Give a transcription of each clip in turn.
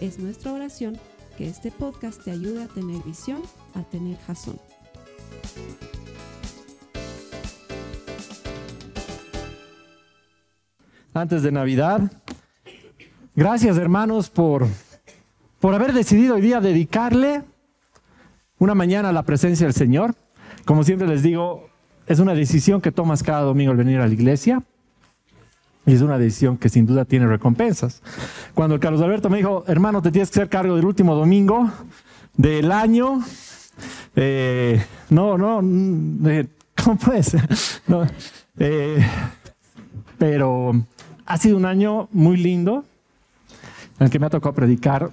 Es nuestra oración que este podcast te ayude a tener visión, a tener jazón. Antes de Navidad, gracias hermanos por, por haber decidido hoy día dedicarle una mañana a la presencia del Señor. Como siempre les digo, es una decisión que tomas cada domingo al venir a la iglesia. Y es una decisión que sin duda tiene recompensas. Cuando el Carlos Alberto me dijo, hermano, te tienes que hacer cargo del último domingo del año. Eh, no, no, eh, ¿cómo puede ser? Eh, pero ha sido un año muy lindo en el que me ha tocado predicar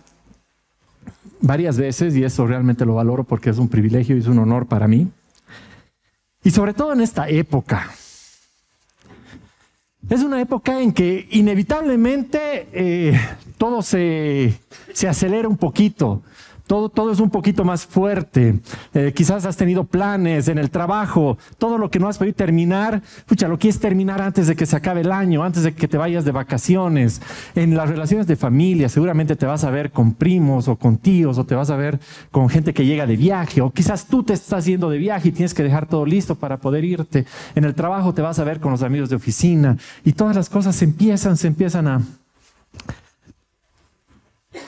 varias veces y eso realmente lo valoro porque es un privilegio y es un honor para mí. Y sobre todo en esta época, es una época en que inevitablemente eh, todo se, se acelera un poquito. Todo, todo, es un poquito más fuerte. Eh, quizás has tenido planes en el trabajo, todo lo que no has podido terminar, pucha, lo quieres terminar antes de que se acabe el año, antes de que te vayas de vacaciones. En las relaciones de familia, seguramente te vas a ver con primos o con tíos, o te vas a ver con gente que llega de viaje, o quizás tú te estás yendo de viaje y tienes que dejar todo listo para poder irte. En el trabajo te vas a ver con los amigos de oficina, y todas las cosas se empiezan, se empiezan a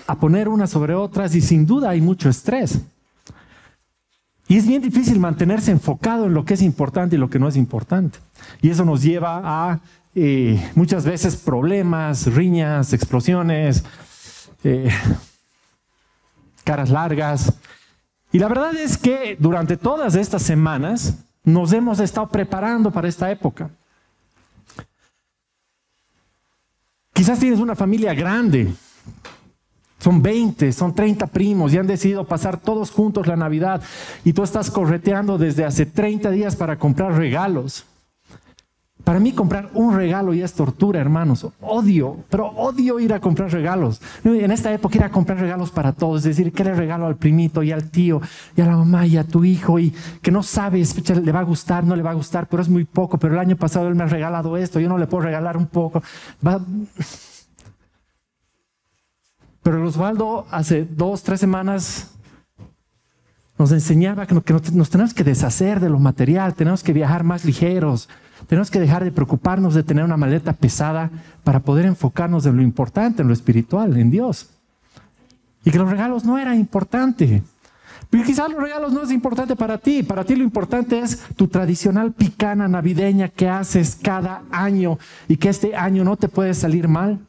a poner unas sobre otras y sin duda hay mucho estrés. Y es bien difícil mantenerse enfocado en lo que es importante y lo que no es importante. Y eso nos lleva a eh, muchas veces problemas, riñas, explosiones, eh, caras largas. Y la verdad es que durante todas estas semanas nos hemos estado preparando para esta época. Quizás tienes una familia grande son 20, son 30 primos y han decidido pasar todos juntos la Navidad y tú estás correteando desde hace 30 días para comprar regalos. Para mí comprar un regalo ya es tortura, hermanos. Odio, pero odio ir a comprar regalos. En esta época ir a comprar regalos para todos, es decir, que le regalo al primito y al tío y a la mamá y a tu hijo y que no sabes, le va a gustar, no le va a gustar, pero es muy poco, pero el año pasado él me ha regalado esto, yo no le puedo regalar un poco. Va... Pero Osvaldo hace dos, tres semanas nos enseñaba que nos tenemos que deshacer de lo material, tenemos que viajar más ligeros, tenemos que dejar de preocuparnos de tener una maleta pesada para poder enfocarnos en lo importante, en lo espiritual, en Dios. Y que los regalos no eran importantes. Pero quizás los regalos no es importante para ti. Para ti lo importante es tu tradicional picana navideña que haces cada año y que este año no te puede salir mal.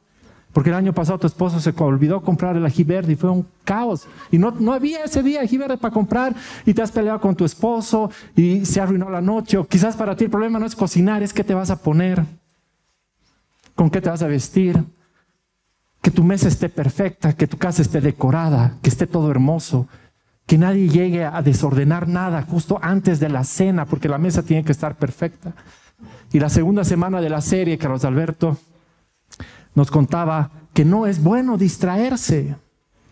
Porque el año pasado tu esposo se olvidó comprar el ají verde y fue un caos. Y no, no había ese día ají verde para comprar y te has peleado con tu esposo y se arruinó la noche. O quizás para ti el problema no es cocinar, es qué te vas a poner, con qué te vas a vestir, que tu mesa esté perfecta, que tu casa esté decorada, que esté todo hermoso. Que nadie llegue a desordenar nada justo antes de la cena, porque la mesa tiene que estar perfecta. Y la segunda semana de la serie, Carlos Alberto, nos contaba que no es bueno distraerse,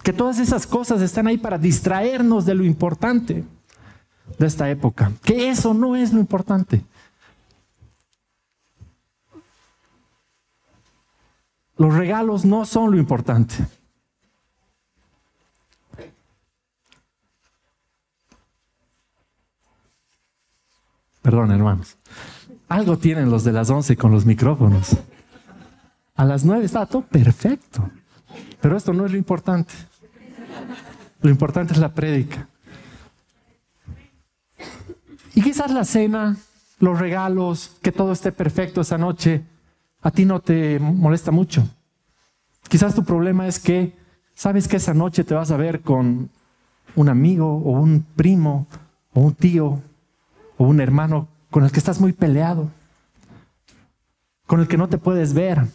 que todas esas cosas están ahí para distraernos de lo importante de esta época, que eso no es lo importante. Los regalos no son lo importante. Perdón, hermanos. Algo tienen los de las once con los micrófonos. A las nueve estaba todo perfecto. Pero esto no es lo importante. Lo importante es la prédica. Y quizás la cena, los regalos, que todo esté perfecto esa noche, a ti no te molesta mucho. Quizás tu problema es que sabes que esa noche te vas a ver con un amigo o un primo o un tío o un hermano con el que estás muy peleado, con el que no te puedes ver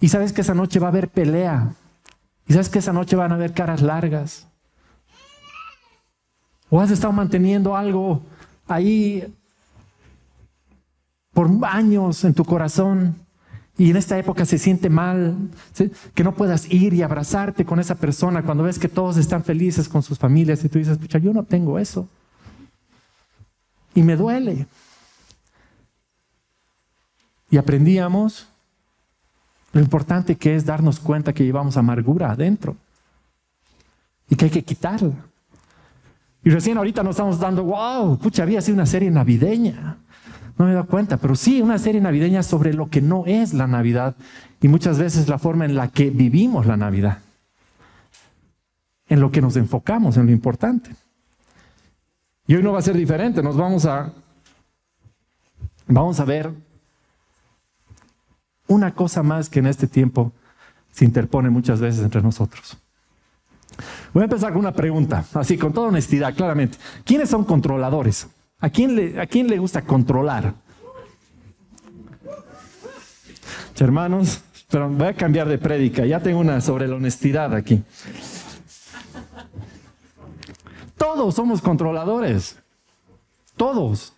y sabes que esa noche va a haber pelea. Y sabes que esa noche van a haber caras largas. O has estado manteniendo algo ahí por años en tu corazón y en esta época se siente mal, que no puedas ir y abrazarte con esa persona cuando ves que todos están felices con sus familias y tú dices, pucha, yo no tengo eso. Y me duele. Y aprendíamos lo importante que es darnos cuenta que llevamos amargura adentro y que hay que quitarla. Y recién ahorita nos estamos dando, wow, pucha, había sido una serie navideña. No me he dado cuenta, pero sí una serie navideña sobre lo que no es la Navidad y muchas veces la forma en la que vivimos la Navidad. En lo que nos enfocamos, en lo importante. Y hoy no va a ser diferente, nos vamos a vamos a ver una cosa más que en este tiempo se interpone muchas veces entre nosotros. Voy a empezar con una pregunta, así con toda honestidad, claramente. ¿Quiénes son controladores? ¿A quién le, gusta controlar? Hermanos, pero voy a cambiar de prédica. Ya tengo una sobre la honestidad aquí. Todos somos controladores. Todos.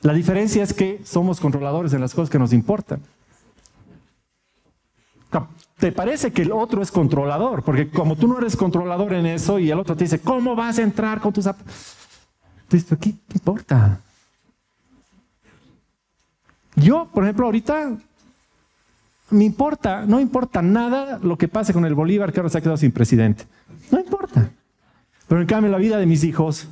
La diferencia es que somos controladores en las cosas que nos importan. ¿Te parece que el otro es controlador? Porque como tú no eres controlador en eso y el otro te dice, ¿cómo vas a entrar con tus ¿qué importa? Yo, por ejemplo, ahorita me importa, no importa nada lo que pase con el Bolívar que ahora se ha quedado sin presidente. No importa. Pero en cambio la vida de mis hijos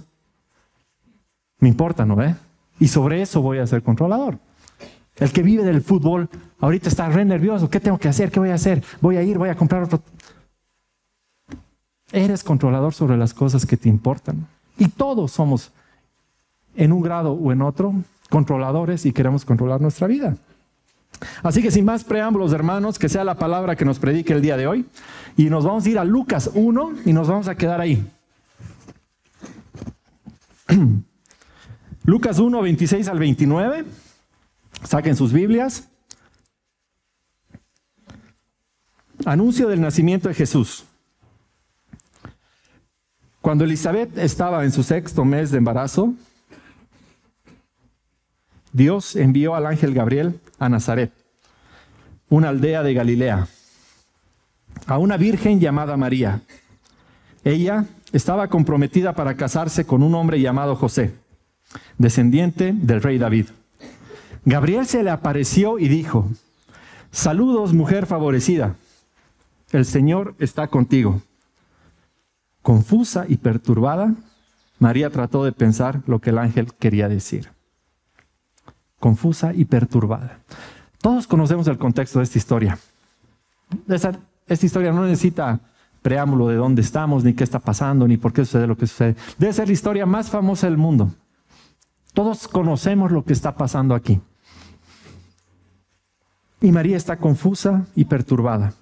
me importa, ¿no ve? Y sobre eso voy a ser controlador. El que vive del fútbol ahorita está re nervioso. ¿Qué tengo que hacer? ¿Qué voy a hacer? Voy a ir, voy a comprar otro. Eres controlador sobre las cosas que te importan. Y todos somos, en un grado o en otro, controladores y queremos controlar nuestra vida. Así que sin más preámbulos, hermanos, que sea la palabra que nos predique el día de hoy. Y nos vamos a ir a Lucas 1 y nos vamos a quedar ahí. Lucas 1, 26 al 29. Saquen sus Biblias. Anuncio del nacimiento de Jesús. Cuando Elizabeth estaba en su sexto mes de embarazo, Dios envió al ángel Gabriel a Nazaret, una aldea de Galilea, a una virgen llamada María. Ella estaba comprometida para casarse con un hombre llamado José, descendiente del rey David. Gabriel se le apareció y dijo, saludos mujer favorecida, el Señor está contigo. Confusa y perturbada, María trató de pensar lo que el ángel quería decir. Confusa y perturbada. Todos conocemos el contexto de esta historia. Esta, historia no necesita preámbulo de dónde estamos, ni qué está pasando, ni por qué sucede lo que sucede. Debe ser la historia más famosa del mundo. Todos conocemos lo que está pasando aquí. Y María está confusa y perturbada,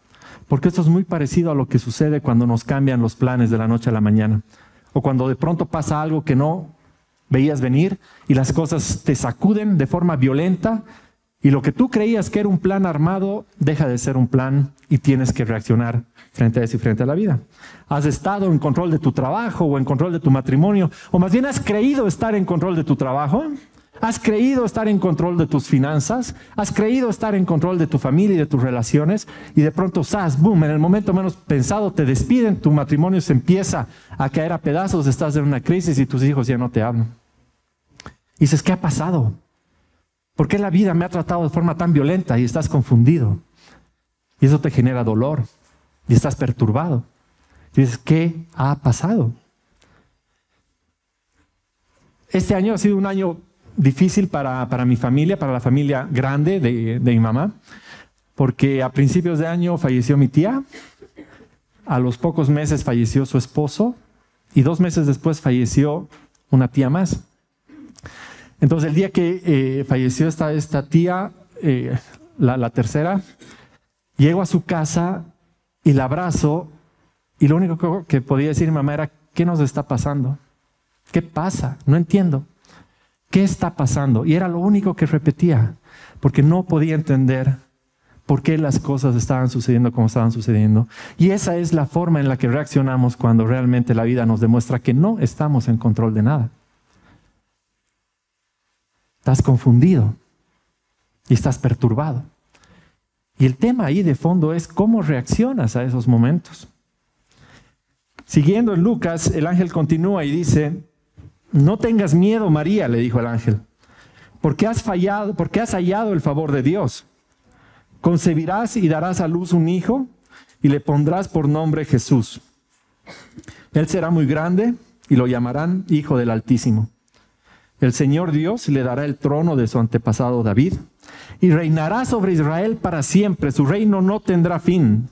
porque esto es muy parecido a lo que sucede cuando nos cambian los planes de la noche a la mañana, o cuando de pronto pasa algo que no veías venir y las cosas te sacuden de forma violenta y lo que tú creías que era un plan armado deja de ser un plan y tienes que reaccionar frente a eso y frente a la vida. Has estado en control de tu trabajo o en control de tu matrimonio, o más bien has creído estar en control de tu trabajo ¿Has creído estar en control de tus finanzas? ¿Has creído estar en control de tu familia y de tus relaciones? Y de pronto, ¡zas! ¡Boom! En el momento menos pensado te despiden, tu matrimonio se empieza a caer a pedazos, estás en una crisis y tus hijos ya no te hablan. Dices, ¿qué ha pasado? ¿Por qué la vida me ha tratado de forma tan violenta y estás confundido? Y eso te genera dolor y estás perturbado. Y dices, ¿qué ha pasado? Este año ha sido un año difícil para, mi familia, para la familia grande de, de mi mamá, porque a principios de año falleció mi tía, a los pocos meses falleció su esposo y dos meses después falleció una tía más. Entonces el día que eh, falleció esta, esta tía, eh, la, la, tercera, llego a su casa y la abrazo y lo único que podía decir mi mamá era, ¿qué nos está pasando? ¿Qué pasa? No entiendo. ¿Qué está pasando? Y era lo único que repetía, porque no podía entender por qué las cosas estaban sucediendo como estaban sucediendo. Y esa es la forma en la que reaccionamos cuando realmente la vida nos demuestra que no estamos en control de nada. Estás confundido y estás perturbado. Y el tema ahí de fondo es cómo reaccionas a esos momentos. Siguiendo en Lucas, el ángel continúa y dice, no tengas miedo, María, le dijo el ángel, porque has fallado, porque has hallado el favor de Dios. Concebirás y darás a luz un hijo y le pondrás por nombre Jesús. Él será muy grande y lo llamarán Hijo del Altísimo. El Señor Dios le dará el trono de su antepasado David y reinará sobre Israel para siempre. Su reino no tendrá fin.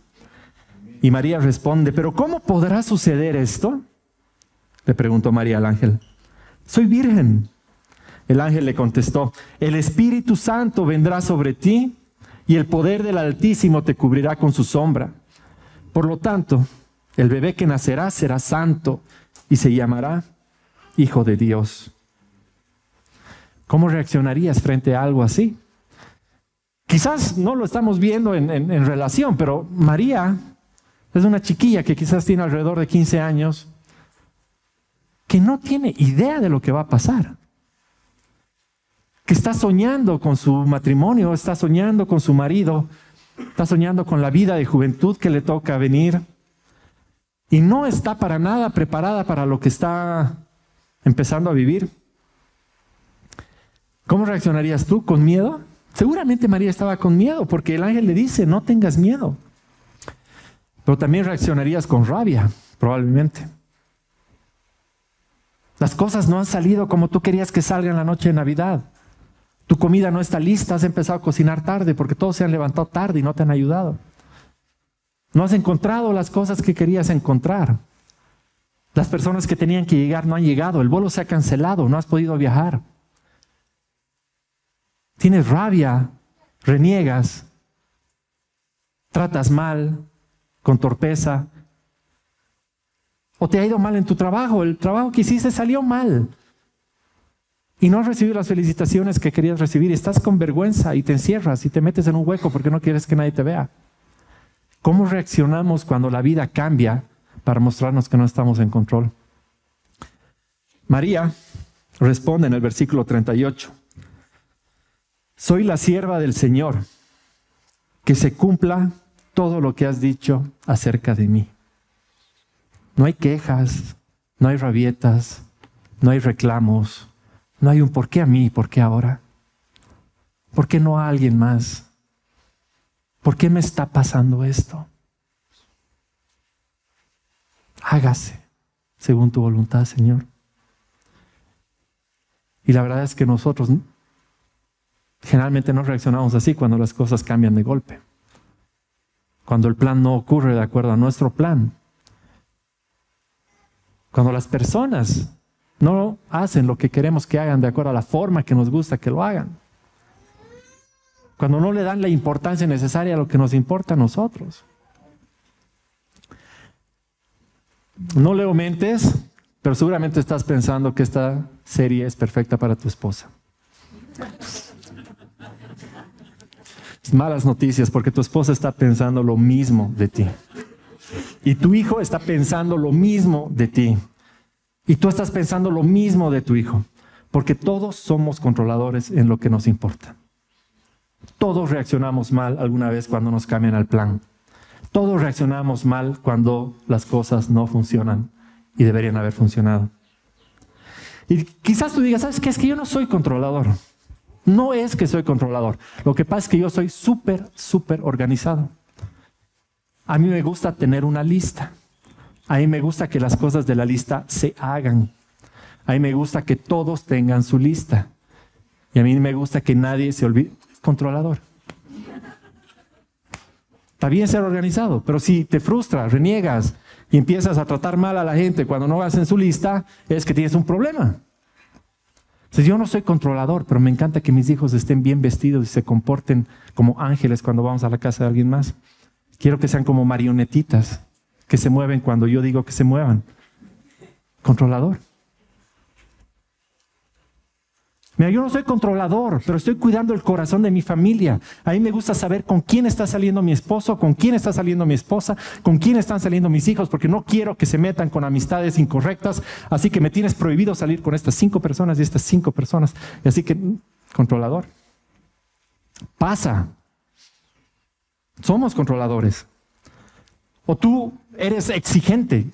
Y María responde, pero ¿cómo podrá suceder esto? Le preguntó María al ángel. Soy virgen. El ángel le contestó, el Espíritu Santo vendrá sobre ti y el poder del Altísimo te cubrirá con su sombra. Por lo tanto, el bebé que nacerá será santo y se llamará Hijo de Dios. ¿Cómo reaccionarías frente a algo así? Quizás no lo estamos viendo en, en relación, pero María es una chiquilla que quizás tiene alrededor de 15 años, que no tiene idea de lo que va a pasar. Que está soñando con su matrimonio, está soñando con su marido, está soñando con la vida de juventud que le toca venir. Y no está para nada preparada para lo que está empezando a vivir. ¿Cómo reaccionarías tú? ¿Con miedo? Seguramente María estaba con miedo porque el ángel le dice, no tengas miedo. Pero también reaccionarías con rabia, probablemente. Las cosas no han salido como tú querías que salgan la noche de Navidad. Tu comida no está lista, has empezado a cocinar tarde porque todos se han levantado tarde y no te han ayudado. No has encontrado las cosas que querías encontrar. Las personas que tenían que llegar no han llegado, el vuelo se ha cancelado, no has podido viajar. Tienes rabia, reniegas, tratas mal, con torpeza. O te ha ido mal en tu trabajo, el trabajo que hiciste salió mal. Y no has recibido las felicitaciones que querías recibir. Y estás con vergüenza y te encierras y te metes en un hueco porque no quieres que nadie te vea. ¿Cómo reaccionamos cuando la vida cambia para mostrarnos que no estamos en control? María responde en el versículo 38. Soy la sierva del Señor. Que se cumpla todo lo que has dicho acerca de mí. No hay quejas, no hay rabietas, no hay reclamos, no hay un por qué a mí, por qué ahora. ¿Por qué no a alguien más? ¿Por qué me está pasando esto? Hágase según tu voluntad, Señor. Y la verdad es que nosotros generalmente no reaccionamos así cuando las cosas cambian de golpe cuando el plan no ocurre de acuerdo a nuestro plan. Cuando las personas no hacen lo que queremos que hagan de acuerdo a la forma que nos gusta que lo hagan. Cuando no le dan la importancia necesaria a lo que nos importa a nosotros. No leo mentes, pero seguramente estás pensando que esta serie es perfecta para tu esposa malas noticias porque tu esposa está pensando lo mismo de ti. Y tu hijo está pensando lo mismo de ti. Y tú estás pensando lo mismo de tu hijo. Porque todos somos controladores en lo que nos importa. Todos reaccionamos mal alguna vez cuando nos cambian al plan. Todos reaccionamos mal cuando las cosas no funcionan y deberían haber funcionado. Y quizás tú digas, ¿sabes qué? Es que yo no soy controlador. No es que soy controlador. Lo que pasa es que yo soy súper, súper organizado. A mí me gusta tener una lista. A mí me gusta que las cosas de la lista se hagan. A mí me gusta que todos tengan su lista. Y a mí me gusta que nadie se olvide. Controlador. Está bien ser organizado, pero si te frustras, reniegas y empiezas a tratar mal a la gente cuando no hacen su lista, es que tienes un problema yo no soy controlador, pero me encanta que mis hijos estén bien vestidos y se comporten como ángeles cuando vamos a la casa de alguien más. Quiero que sean como marionetitas, que se mueven cuando yo digo que se muevan. Controlador. Mira, yo no soy controlador, pero estoy cuidando el corazón de mi familia. A mí me gusta saber con quién está saliendo mi esposo, con quién está saliendo mi esposa, con quién están saliendo mis hijos, porque no quiero que se metan con amistades incorrectas. Así que me tienes prohibido salir con estas cinco personas y estas cinco personas. Así que, controlador. Pasa. Somos controladores. O tú eres exigente.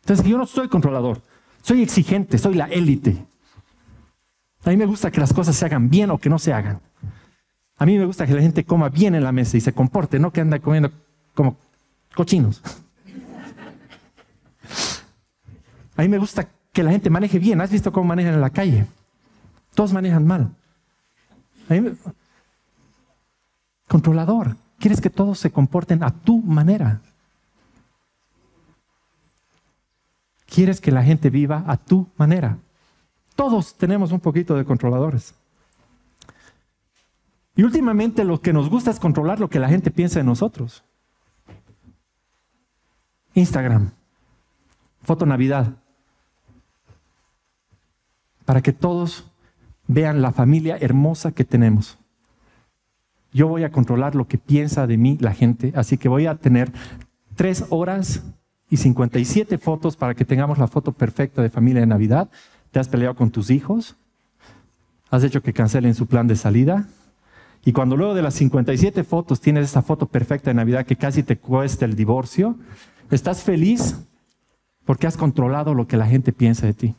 Entonces, yo no soy controlador. Soy exigente, soy la élite. A mí me gusta que las cosas se hagan bien o que no se hagan. A mí me gusta que la gente coma bien en la mesa y se comporte, no que anda comiendo como cochinos. A mí me gusta que la gente maneje bien. ¿Has visto cómo manejan en la calle? Todos manejan mal. Controlador. Quieres que todos se comporten a tu manera. Quieres que la gente viva a tu manera. Todos tenemos un poquito de controladores. Y últimamente lo que nos gusta es controlar lo que la gente piensa de nosotros. Instagram, foto Navidad, para que todos vean la familia hermosa que tenemos. Yo voy a controlar lo que piensa de mí la gente, así que voy a tener tres horas y 57 fotos para que tengamos la foto perfecta de familia de Navidad ¿Te has peleado con tus hijos? ¿Has hecho que cancelen su plan de salida? Y cuando luego de las 57 fotos tienes esa foto perfecta de Navidad que casi te cuesta el divorcio, ¿estás feliz? Porque has controlado lo que la gente piensa de ti.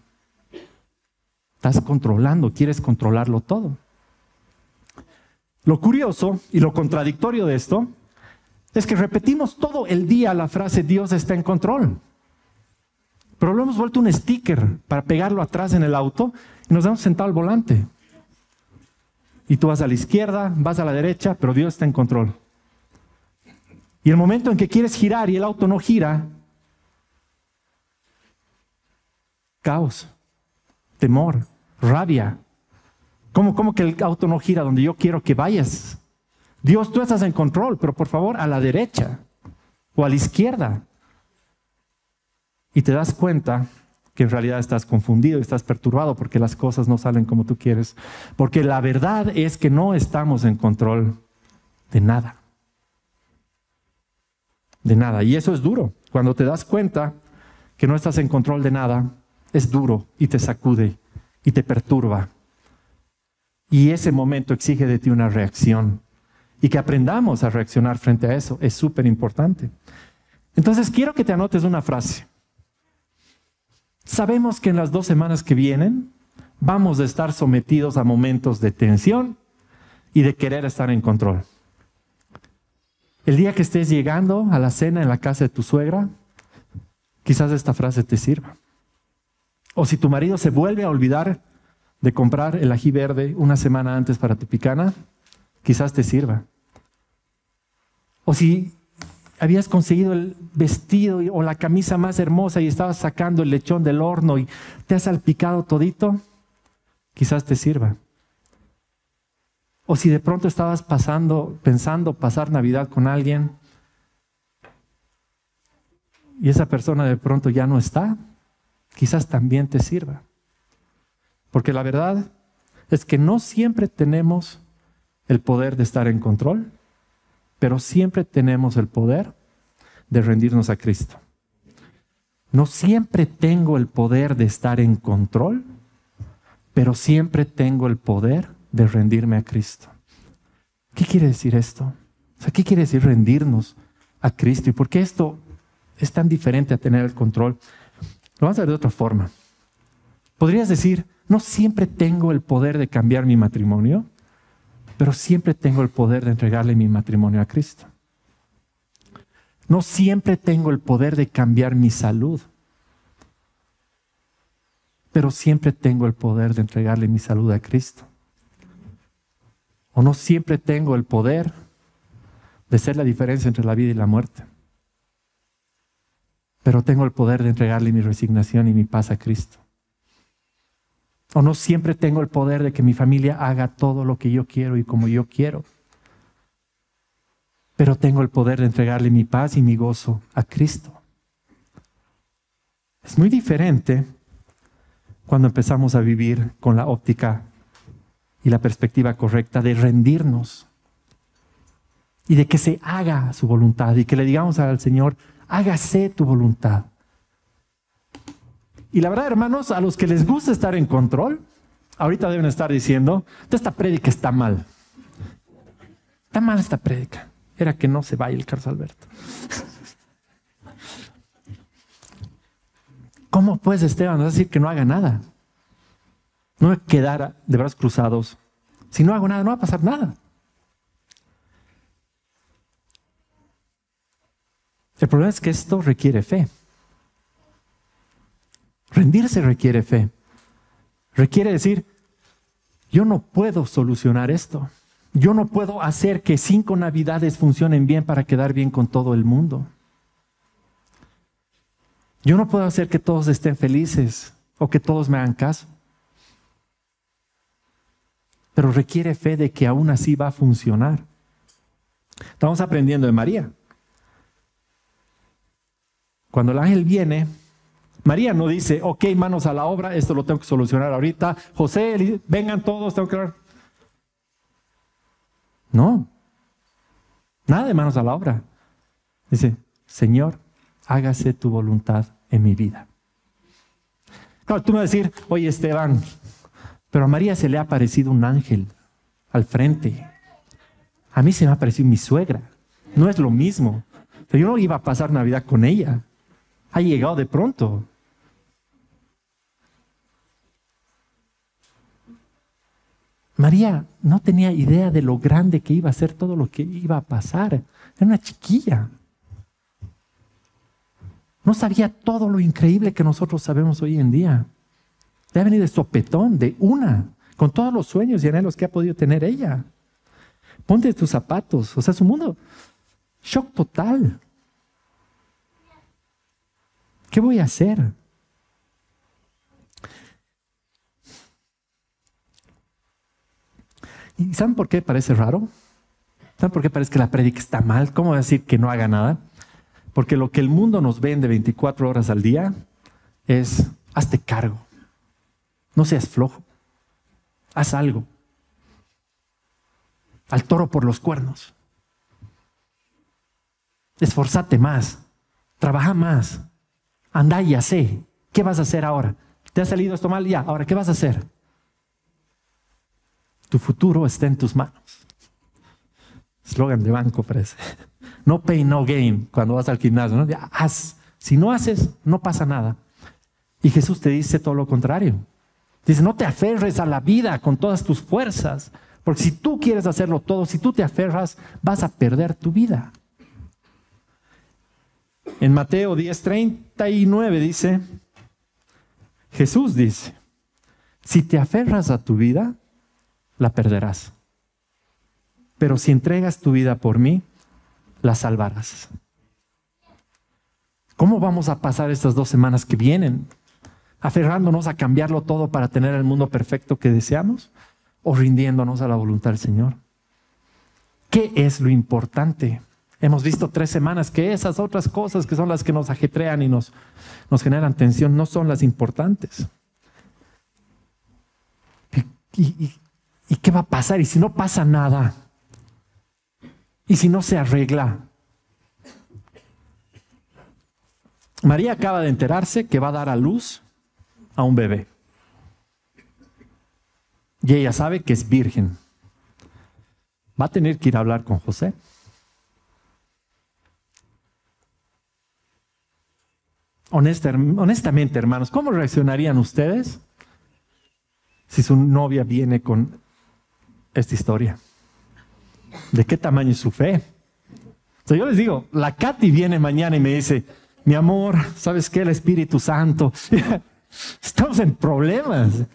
Estás controlando, quieres controlarlo todo. Lo curioso y lo contradictorio de esto es que repetimos todo el día la frase Dios está en control. Pero lo hemos vuelto un sticker para pegarlo atrás en el auto y nos hemos sentado al volante. Y tú vas a la izquierda, vas a la derecha, pero Dios está en control. Y el momento en que quieres girar y el auto no gira, caos, temor, rabia. ¿Cómo, ¿Cómo que el auto no gira donde yo quiero que vayas? Dios, tú estás en control, pero por favor a la derecha o a la izquierda y te das cuenta que en realidad estás confundido, estás perturbado porque las cosas no salen como tú quieres. Porque la verdad es que no estamos en control de nada. De nada. Y eso es duro. Cuando te das cuenta que no estás en control de nada, es duro y te sacude y te perturba. Y ese momento exige de ti una reacción. Y que aprendamos a reaccionar frente a eso es súper importante. Entonces quiero que te anotes una frase. Sabemos que en las dos semanas que vienen vamos a estar sometidos a momentos de tensión y de querer estar en control. El día que estés llegando a la cena en la casa de tu suegra, quizás esta frase te sirva. O si tu marido se vuelve a olvidar de comprar el ají verde una semana antes para tu picana, quizás te sirva. O si habías conseguido el vestido o la camisa más hermosa y estabas sacando el lechón del horno y te has salpicado todito, quizás te sirva. O si de pronto estabas pasando, pensando pasar Navidad con alguien y esa persona de pronto ya no está, quizás también te sirva. Porque la verdad es que no siempre tenemos el poder de estar en control pero siempre tenemos el poder de rendirnos a Cristo. No siempre tengo el poder de estar en control, pero siempre tengo el poder de rendirme a Cristo. ¿Qué quiere decir esto? ¿qué quiere decir rendirnos a Cristo? ¿Y por qué esto es tan diferente a tener el control? Lo vamos a ver de otra forma. Podrías decir, no siempre tengo el poder de cambiar mi matrimonio, pero siempre tengo el poder de entregarle mi matrimonio a Cristo. No siempre tengo el poder de cambiar mi salud, pero siempre tengo el poder de entregarle mi salud a Cristo. O no siempre tengo el poder de ser la diferencia entre la vida y la muerte, pero tengo el poder de entregarle mi resignación y mi paz a Cristo. O no siempre tengo el poder de que mi familia haga todo lo que yo quiero y como yo quiero. Pero tengo el poder de entregarle mi paz y mi gozo a Cristo. Es muy diferente cuando empezamos a vivir con la óptica y la perspectiva correcta de rendirnos y de que se haga su voluntad y que le digamos al Señor, hágase tu voluntad. Y la verdad, hermanos, a los que les gusta estar en control, ahorita deben estar diciendo, esta prédica está mal. Está mal esta prédica. Era que no se vaya el Carlos Alberto. ¿Cómo puedes, Esteban, decir que no haga nada? No me quedara de brazos cruzados. Si no hago nada, no va a pasar nada. El problema es que esto requiere fe. Rendirse requiere fe. Requiere decir, yo no puedo solucionar esto. Yo no puedo hacer que cinco navidades funcionen bien para quedar bien con todo el mundo. Yo no puedo hacer que todos estén felices o que todos me hagan caso. Pero requiere fe de que aún así va a funcionar. Estamos aprendiendo de María. Cuando el ángel viene, María no dice, ok, manos a la obra, esto lo tengo que solucionar ahorita. José, vengan todos, tengo que hablar. No, nada de manos a la obra. Dice, Señor, hágase tu voluntad en mi vida. Claro, tú me vas a decir, oye Esteban, pero a María se le ha aparecido un ángel al frente. A mí se me ha aparecido mi suegra. No es lo mismo. yo no iba a pasar Navidad con ella ha llegado de pronto. María no tenía idea de lo grande que iba a ser todo lo que iba a pasar. Era una chiquilla. No sabía todo lo increíble que nosotros sabemos hoy en día. Le ha venido de sopetón, de una, con todos los sueños y anhelos que ha podido tener ella. Ponte tus zapatos, o sea, su mundo, shock total. ¿Qué voy a hacer? ¿Y saben por qué parece raro? ¿Saben por qué parece que la prédica está mal? ¿Cómo decir que no haga nada? Porque lo que el mundo nos vende 24 horas al día es, hazte cargo. No seas flojo. Haz algo. Al toro por los cuernos. Esforzate más. Trabaja más. Anda y sé. ¿Qué vas a hacer ahora? ¿Te ha salido esto mal? Ya, ahora, ¿qué vas a hacer? Tu futuro está en tus manos. Slogan de banco parece. No pay, no gain cuando vas al gimnasio. ¿no? Si no haces, no pasa nada. Y Jesús te dice todo lo contrario. Dice, no te aferres a la vida con todas tus fuerzas. Porque si tú quieres hacerlo todo, si tú te aferras, vas a perder tu vida. En Mateo 10:39 dice, Jesús dice, si te aferras a tu vida, la perderás. Pero si entregas tu vida por mí, la salvarás. ¿Cómo vamos a pasar estas dos semanas que vienen? ¿Aferrándonos a cambiarlo todo para tener el mundo perfecto que deseamos? ¿O rindiéndonos a la voluntad del Señor? ¿Qué es lo importante? Hemos visto tres semanas que esas otras cosas que son las que nos ajetrean y nos, generan tensión no son las importantes. ¿Y, y qué va a pasar? ¿Y si no pasa nada? ¿Y si no se arregla? María acaba de enterarse que va a dar a luz a un bebé. Y ella sabe que es virgen. Va a tener que ir a hablar con José. honestamente, hermanos, ¿cómo reaccionarían ustedes si su novia viene con esta historia? ¿De qué tamaño es su fe? O yo les digo, la Katy viene mañana y me dice, mi amor, ¿sabes qué? El Espíritu Santo. Estamos en problemas.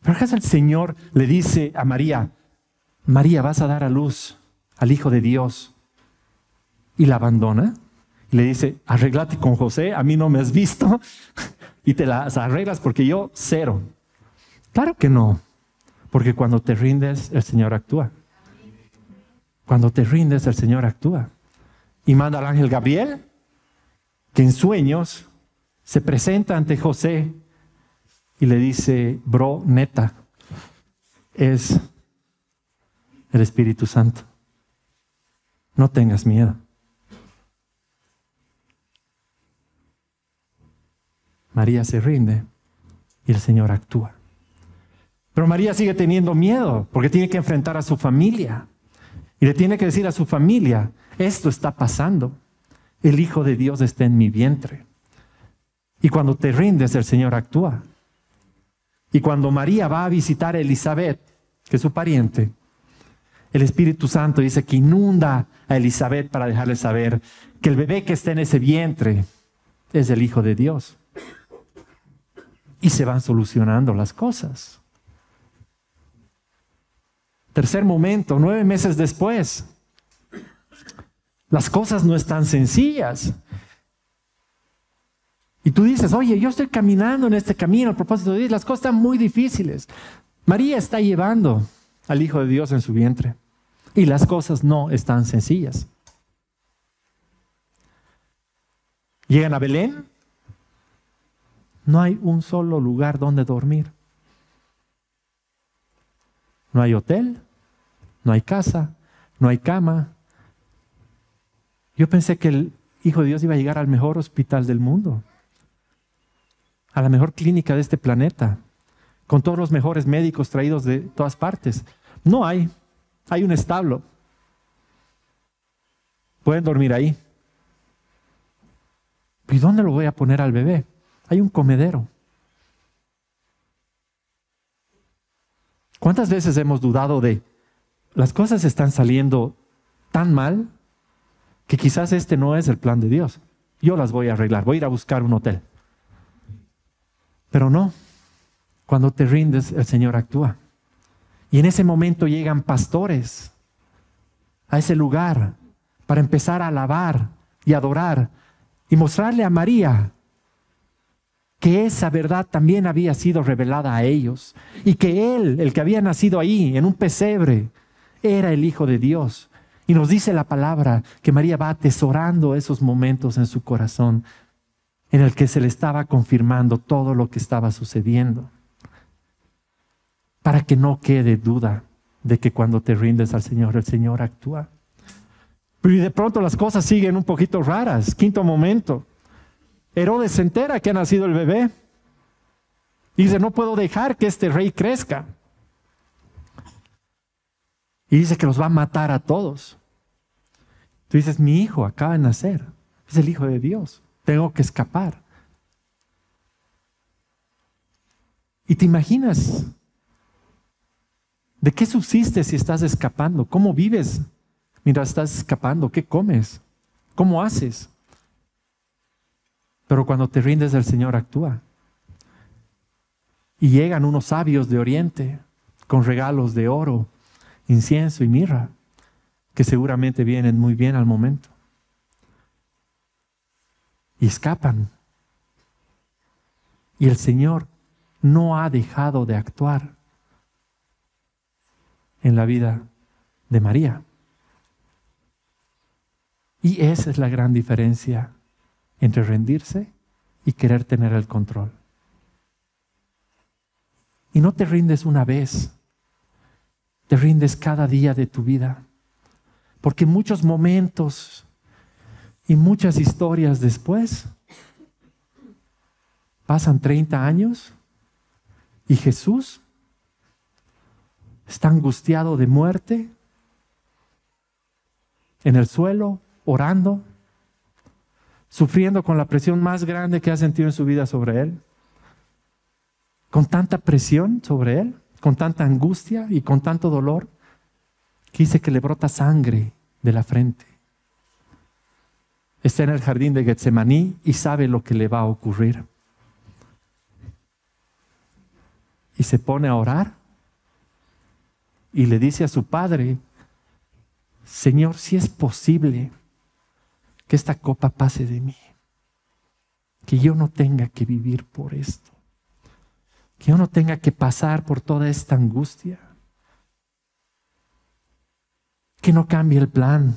Pero acaso el Señor le dice a María, María, vas a dar a luz al Hijo de Dios y la abandona. Y le dice, arreglate con José, a mí no me has visto y te las arreglas porque yo cero. Claro que no, porque cuando te rindes, el Señor actúa. Cuando te rindes, el Señor actúa. Y manda al ángel Gabriel, que en sueños se presenta ante José y le dice, bro, neta, es el Espíritu Santo. No tengas miedo. María se rinde y el Señor actúa. Pero María sigue teniendo miedo porque tiene que enfrentar a su familia y le tiene que decir a su familia, esto está pasando. El Hijo de Dios está en mi vientre. Y cuando te rindes, el Señor actúa. Y cuando María va a visitar a Elizabeth, que es su pariente, el Espíritu Santo dice que inunda a Elizabeth para dejarle saber que el bebé que está en ese vientre es el Hijo de Dios. Y se van solucionando las cosas. Tercer momento, nueve meses después, las cosas no están sencillas. Y tú dices, oye, yo estoy caminando en este camino, a propósito de Dios, las cosas están muy difíciles. María está llevando al Hijo de Dios en su vientre. Y las cosas no están sencillas. Llegan a Belén. No hay un solo lugar donde dormir. No hay hotel, no hay casa, no hay cama. Yo pensé que el Hijo de Dios iba a llegar al mejor hospital del mundo, a la mejor clínica de este planeta, con todos los mejores médicos traídos de todas partes. No hay. Hay un establo. Pueden dormir ahí. ¿Y dónde lo voy a poner al bebé? Hay un comedero. ¿Cuántas veces hemos dudado de las cosas están saliendo tan mal que quizás este no es el plan de Dios? Yo las voy a arreglar, voy a ir a buscar un hotel. Pero no, cuando te rindes, el Señor actúa. Y en ese momento llegan pastores a ese lugar para empezar a alabar y adorar y mostrarle a María que esa verdad también había sido revelada a ellos y que Él, el que había nacido ahí en un pesebre, era el Hijo de Dios. Y nos dice la palabra que María va atesorando esos momentos en su corazón en el que se le estaba confirmando todo lo que estaba sucediendo para que no quede duda de que cuando te rindes al Señor, el Señor actúa. Y de pronto las cosas siguen un poquito raras. Quinto momento. Herodes se entera que ha nacido el bebé. Dice, no puedo dejar que este rey crezca. Y dice que los va a matar a todos. Tú dices, mi hijo acaba de nacer. Es el hijo de Dios. Tengo que escapar. Y te imaginas ¿De qué subsistes si estás escapando? ¿Cómo vives mientras estás escapando? ¿Qué comes? ¿Cómo haces? Pero cuando te rindes el Señor actúa. Y llegan unos sabios de Oriente con regalos de oro, incienso y mirra, que seguramente vienen muy bien al momento. Y escapan. Y el Señor no ha dejado de actuar en la vida de María. Y esa es la gran diferencia entre rendirse y querer tener el control. Y no te rindes una vez, te rindes cada día de tu vida. Porque muchos momentos y muchas historias después, pasan 30 años y Jesús está angustiado de muerte, en el suelo, orando, sufriendo con la presión más grande que ha sentido en su vida sobre él, con tanta presión sobre él, con tanta angustia y con tanto dolor, que dice que le brota sangre de la frente. Está en el jardín de Getsemaní y sabe lo que le va a ocurrir. Y se pone a orar y le dice a su padre, Señor, si es posible que esta copa pase de mí, que yo no tenga que vivir por esto, que yo no tenga que pasar por toda esta angustia, que no cambie el plan.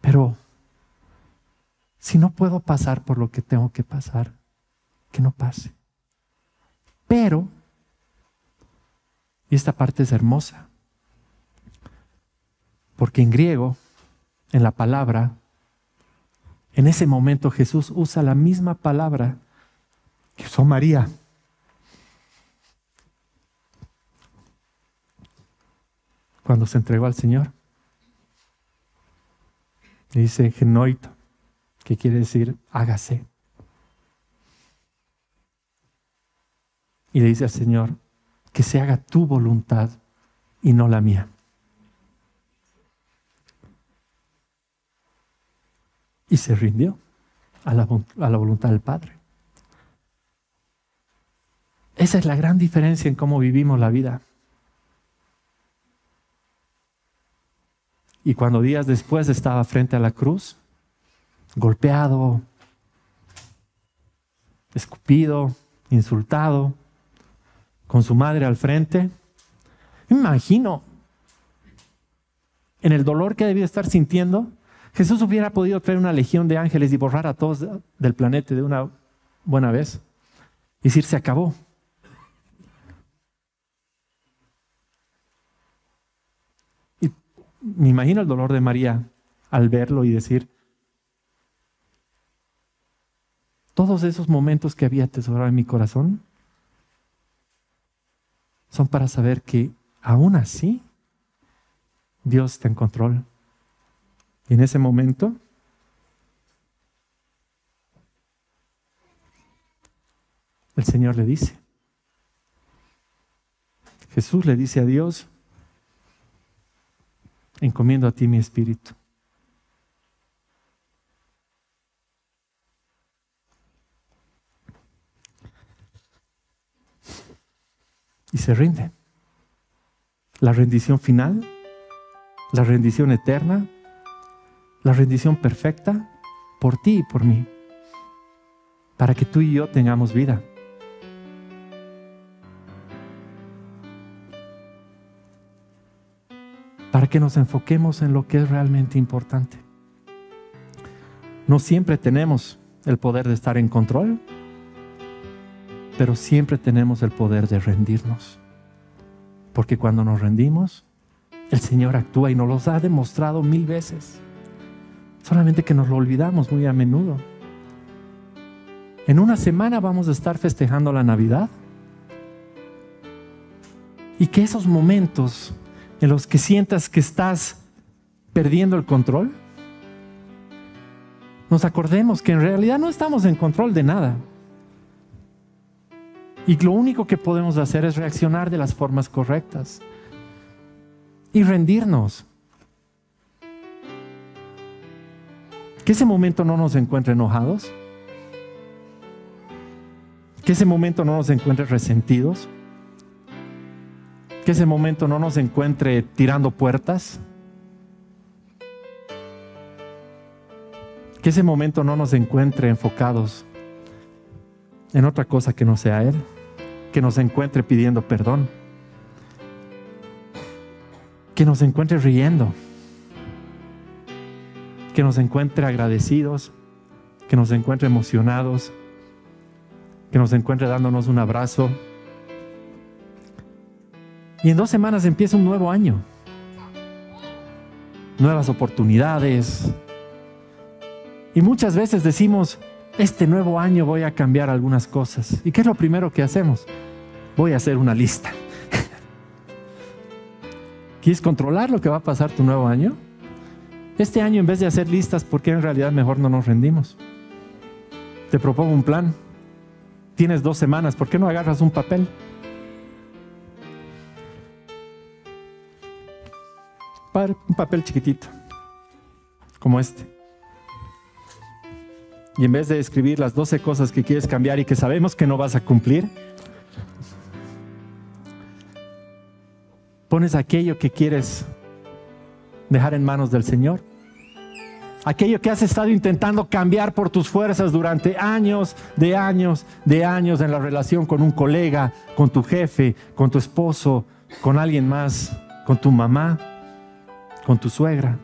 Pero si no puedo pasar por lo que tengo que pasar, que no pase. Pero, y esta parte es hermosa, porque en griego, en la palabra, en ese momento Jesús usa la misma palabra que usó María. Cuando se entregó al Señor. Dice genoito, que quiere decir hágase. Y le dice al Señor, que se haga tu voluntad y no la mía. Y se rindió a la, voluntad del Padre. Esa es la gran diferencia en cómo vivimos la vida. Y cuando días después estaba frente a la cruz, golpeado, escupido, insultado, con su madre al frente, me imagino en el dolor que debía estar sintiendo, Jesús hubiera podido traer una legión de ángeles y borrar a todos del planeta de una buena vez. Y decir, se acabó. me imagino el dolor de María al verlo y decir, todos esos momentos que había atesorado en mi corazón son para saber que aún así Dios está en control. Y en ese momento el Señor le dice, Jesús le dice a Dios, encomiendo a ti mi espíritu. Y se rinde. La rendición final, la rendición eterna, la rendición perfecta por ti y por mí, para que tú y yo tengamos vida. para que nos enfoquemos en lo que es realmente importante. No siempre tenemos el poder de estar en control, pero siempre tenemos el poder de rendirnos. Porque cuando nos rendimos, el Señor actúa y nos lo ha demostrado mil veces. Solamente que nos lo olvidamos muy a menudo. En una semana vamos a estar festejando la Navidad. Y que esos momentos en los que sientas que estás perdiendo el control, nos acordemos que en realidad no estamos en control de nada. Y lo único que podemos hacer es reaccionar de las formas correctas y rendirnos. Que ese momento no nos encuentre enojados. Que ese momento no nos encuentre resentidos. Que ese momento no nos encuentre tirando puertas, que ese momento no nos encuentre enfocados en otra cosa que no sea Él, que nos encuentre pidiendo perdón, que nos encuentre riendo, que nos encuentre agradecidos, que nos encuentre emocionados, que nos encuentre dándonos un abrazo y en dos semanas empieza un nuevo año. Nuevas oportunidades. Y muchas veces decimos, este nuevo año voy a cambiar algunas cosas. ¿Y qué es lo primero que hacemos? Voy a hacer una lista. ¿Quieres controlar lo que va a pasar tu nuevo año? Este año en vez de hacer listas, ¿por qué en realidad mejor no nos rendimos? Te propongo un plan. Tienes dos semanas, ¿por qué no agarras un papel? un papel chiquitito, como este. Y en vez de escribir las 12 cosas que quieres cambiar y que sabemos que no vas a cumplir, pones aquello que quieres dejar en manos del Señor. Aquello que has estado intentando cambiar por tus fuerzas durante años, de años, de años en la relación con un colega, con tu jefe, con tu esposo, con alguien más, con tu mamá con tu suegra,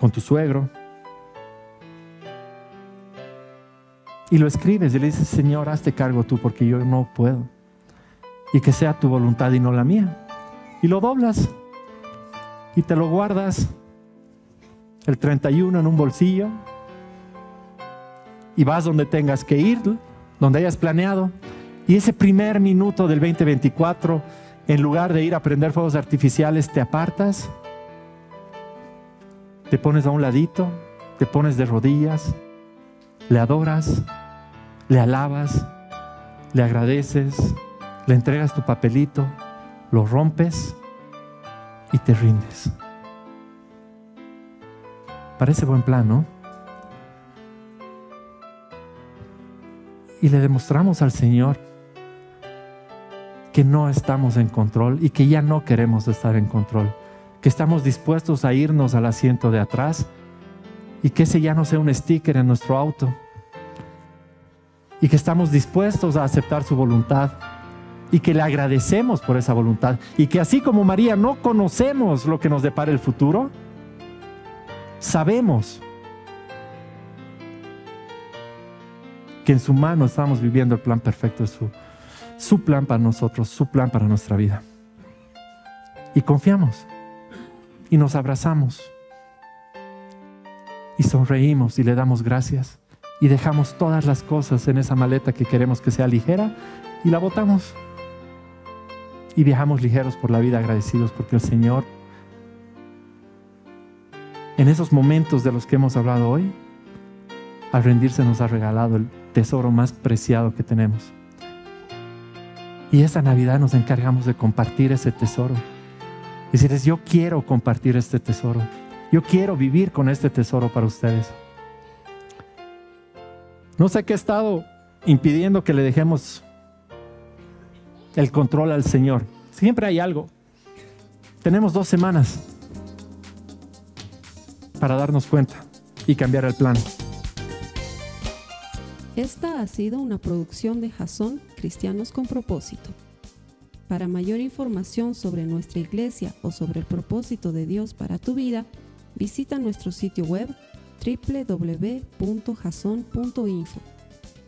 con tu suegro. Y lo escribes y le dices, Señor, hazte cargo tú porque yo no puedo. Y que sea tu voluntad y no la mía. Y lo doblas y te lo guardas el 31 en un bolsillo y vas donde tengas que ir, donde hayas planeado. Y ese primer minuto del 2024, en lugar de ir a prender fuegos artificiales, te apartas, te pones a un ladito, te pones de rodillas, le adoras, le alabas, le agradeces, le entregas tu papelito, lo rompes y te rindes. Parece buen plan, ¿no? Y le demostramos al Señor que no estamos en control y que ya no queremos estar en control, que estamos dispuestos a irnos al asiento de atrás y que ese ya no sea un sticker en nuestro auto y que estamos dispuestos a aceptar su voluntad y que le agradecemos por esa voluntad y que así como María no conocemos lo que nos depara el futuro, sabemos que en su mano estamos viviendo el plan perfecto de su, su plan para nosotros, su plan para nuestra vida. Y confiamos y nos abrazamos y sonreímos y le damos gracias y dejamos todas las cosas en esa maleta que queremos que sea ligera y la botamos. Y viajamos ligeros por la vida agradecidos porque el Señor en esos momentos de los que hemos hablado hoy, al rendirse nos ha regalado el tesoro más preciado que tenemos. Y esta Navidad nos encargamos de compartir ese tesoro. Decirles, yo quiero compartir este tesoro. Yo quiero vivir con este tesoro para ustedes. No sé qué ha estado impidiendo que le dejemos el control al Señor. Siempre hay algo. Tenemos dos semanas para darnos cuenta y cambiar el plan. Esta ha sido una producción de Jason Cristianos con propósito. Para mayor información sobre nuestra iglesia o sobre el propósito de Dios para tu vida, visita nuestro sitio web www.jason.info.